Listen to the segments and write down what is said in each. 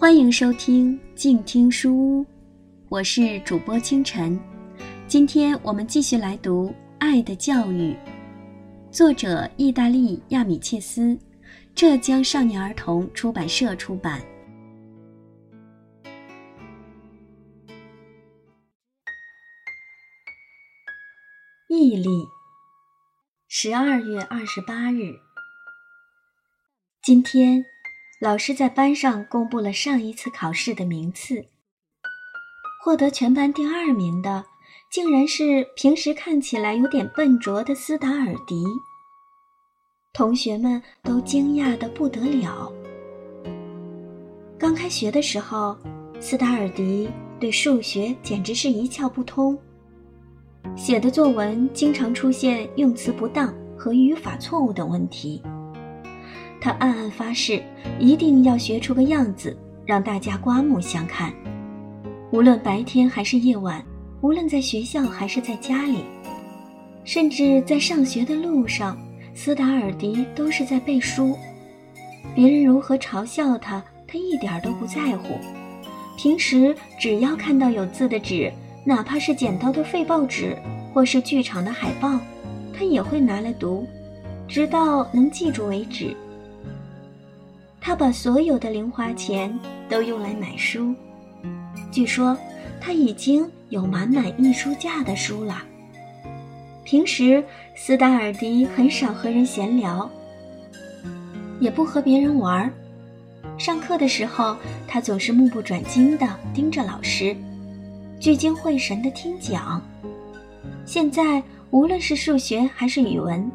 欢迎收听静听书屋，我是主播清晨。今天我们继续来读《爱的教育》，作者意大利亚米切斯，浙江少年儿童出版社出版。毅力。十二月二十八日，今天，老师在班上公布了上一次考试的名次。获得全班第二名的，竟然是平时看起来有点笨拙的斯达尔迪。同学们都惊讶的不得了。刚开学的时候，斯达尔迪对数学简直是一窍不通。写的作文经常出现用词不当和语法错误等问题。他暗暗发誓，一定要学出个样子，让大家刮目相看。无论白天还是夜晚，无论在学校还是在家里，甚至在上学的路上，斯达尔迪都是在背书。别人如何嘲笑他，他一点都不在乎。平时只要看到有字的纸。哪怕是捡到的废报纸，或是剧场的海报，他也会拿来读，直到能记住为止。他把所有的零花钱都用来买书，据说他已经有满满一书架的书了。平时斯达尔迪很少和人闲聊，也不和别人玩。上课的时候，他总是目不转睛地盯着老师。聚精会神地听讲。现在无论是数学还是语文，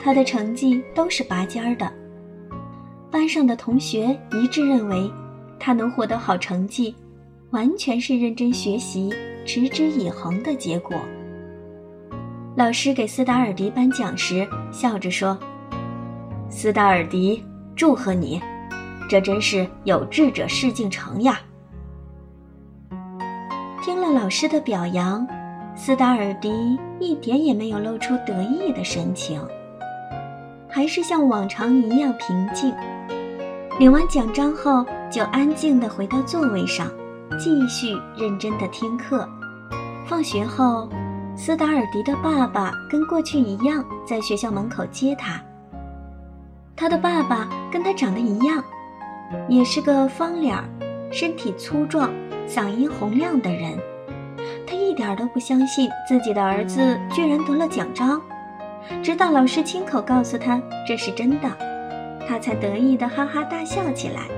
他的成绩都是拔尖儿的。班上的同学一致认为，他能获得好成绩，完全是认真学习、持之以恒的结果。老师给斯达尔迪颁奖时，笑着说：“斯达尔迪，祝贺你，这真是有志者事竟成呀。”听了老师的表扬，斯达尔迪一点也没有露出得意的神情，还是像往常一样平静。领完奖章后，就安静地回到座位上，继续认真地听课。放学后，斯达尔迪的爸爸跟过去一样在学校门口接他。他的爸爸跟他长得一样，也是个方脸儿，身体粗壮。嗓音洪亮的人，他一点都不相信自己的儿子居然得了奖章，直到老师亲口告诉他这是真的，他才得意的哈哈大笑起来，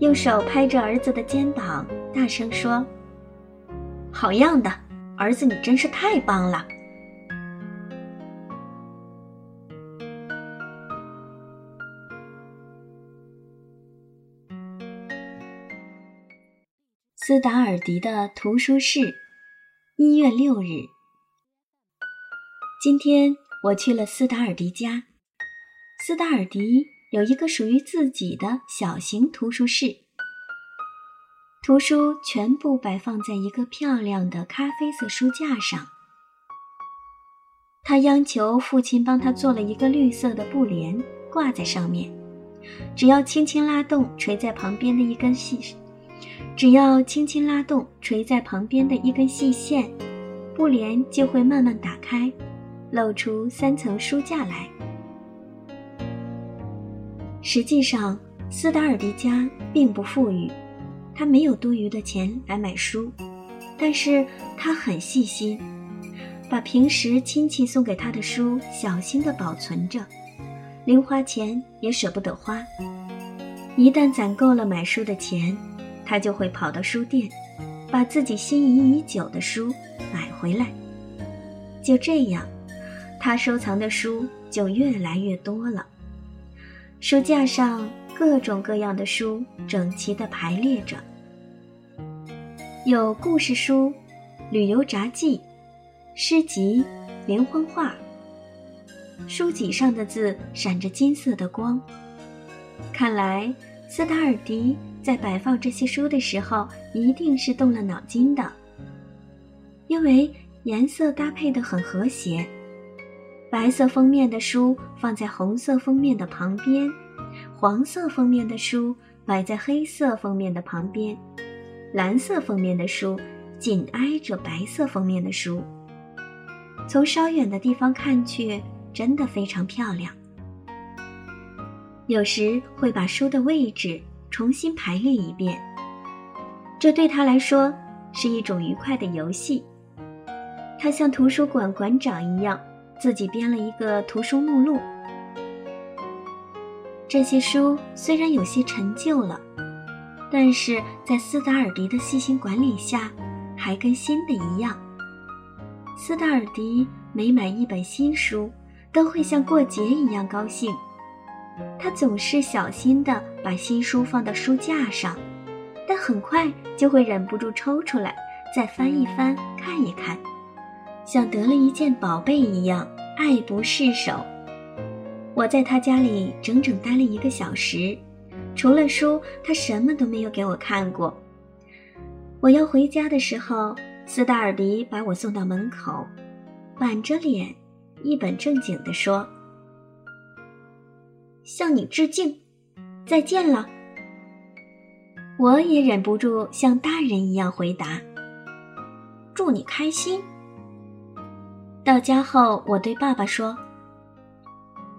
用手拍着儿子的肩膀，大声说：“好样的，儿子，你真是太棒了。”斯达尔迪的图书室，一月六日。今天我去了斯达尔迪家。斯达尔迪有一个属于自己的小型图书室，图书全部摆放在一个漂亮的咖啡色书架上。他央求父亲帮他做了一个绿色的布帘，挂在上面，只要轻轻拉动垂在旁边的一根细。只要轻轻拉动垂在旁边的一根细线，布帘就会慢慢打开，露出三层书架来。实际上，斯达尔迪家并不富裕，他没有多余的钱来买书，但是他很细心，把平时亲戚送给他的书小心地保存着，零花钱也舍不得花。一旦攒够了买书的钱。他就会跑到书店，把自己心仪已久的书买回来。就这样，他收藏的书就越来越多了。书架上各种各样的书整齐地排列着，有故事书、旅游札记、诗集、连环画。书脊上的字闪着金色的光，看来斯达尔迪。在摆放这些书的时候，一定是动了脑筋的，因为颜色搭配的很和谐。白色封面的书放在红色封面的旁边，黄色封面的书摆在黑色封面的旁边，蓝色封面的书紧挨着白色封面的书。从稍远的地方看去，真的非常漂亮。有时会把书的位置重新排列一遍，这对他来说是一种愉快的游戏。他像图书馆馆长一样，自己编了一个图书目录。这些书虽然有些陈旧了，但是在斯达尔迪的细心管理下，还跟新的一样。斯达尔迪每买一本新书，都会像过节一样高兴。他总是小心地把新书放到书架上，但很快就会忍不住抽出来，再翻一翻，看一看，像得了一件宝贝一样爱不释手。我在他家里整整待了一个小时，除了书，他什么都没有给我看过。我要回家的时候，斯达尔迪把我送到门口，板着脸，一本正经地说。向你致敬，再见了。我也忍不住像大人一样回答：“祝你开心。”到家后，我对爸爸说：“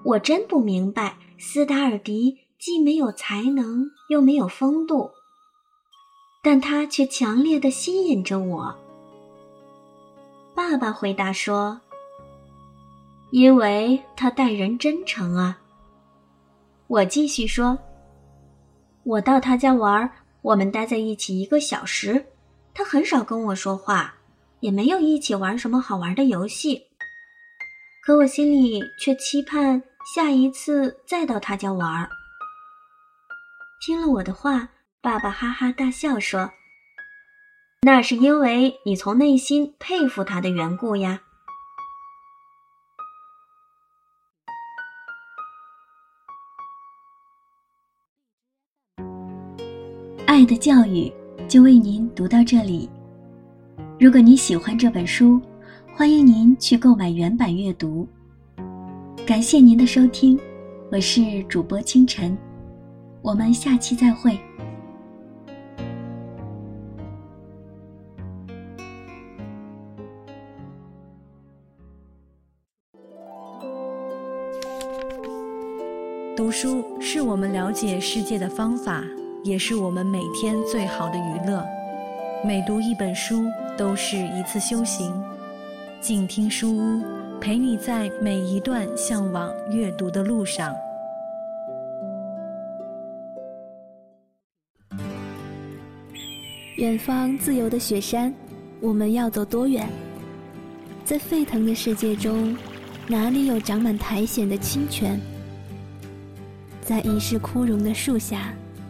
我真不明白，斯达尔迪既没有才能，又没有风度，但他却强烈的吸引着我。”爸爸回答说：“因为他待人真诚啊。”我继续说：“我到他家玩，我们待在一起一个小时，他很少跟我说话，也没有一起玩什么好玩的游戏。可我心里却期盼下一次再到他家玩。”听了我的话，爸爸哈哈大笑说：“那是因为你从内心佩服他的缘故呀。”爱的教育就为您读到这里。如果你喜欢这本书，欢迎您去购买原版阅读。感谢您的收听，我是主播清晨，我们下期再会。读书是我们了解世界的方法。也是我们每天最好的娱乐。每读一本书都是一次修行。静听书屋，陪你在每一段向往阅读的路上。远方自由的雪山，我们要走多远？在沸腾的世界中，哪里有长满苔藓的清泉？在已是枯荣的树下。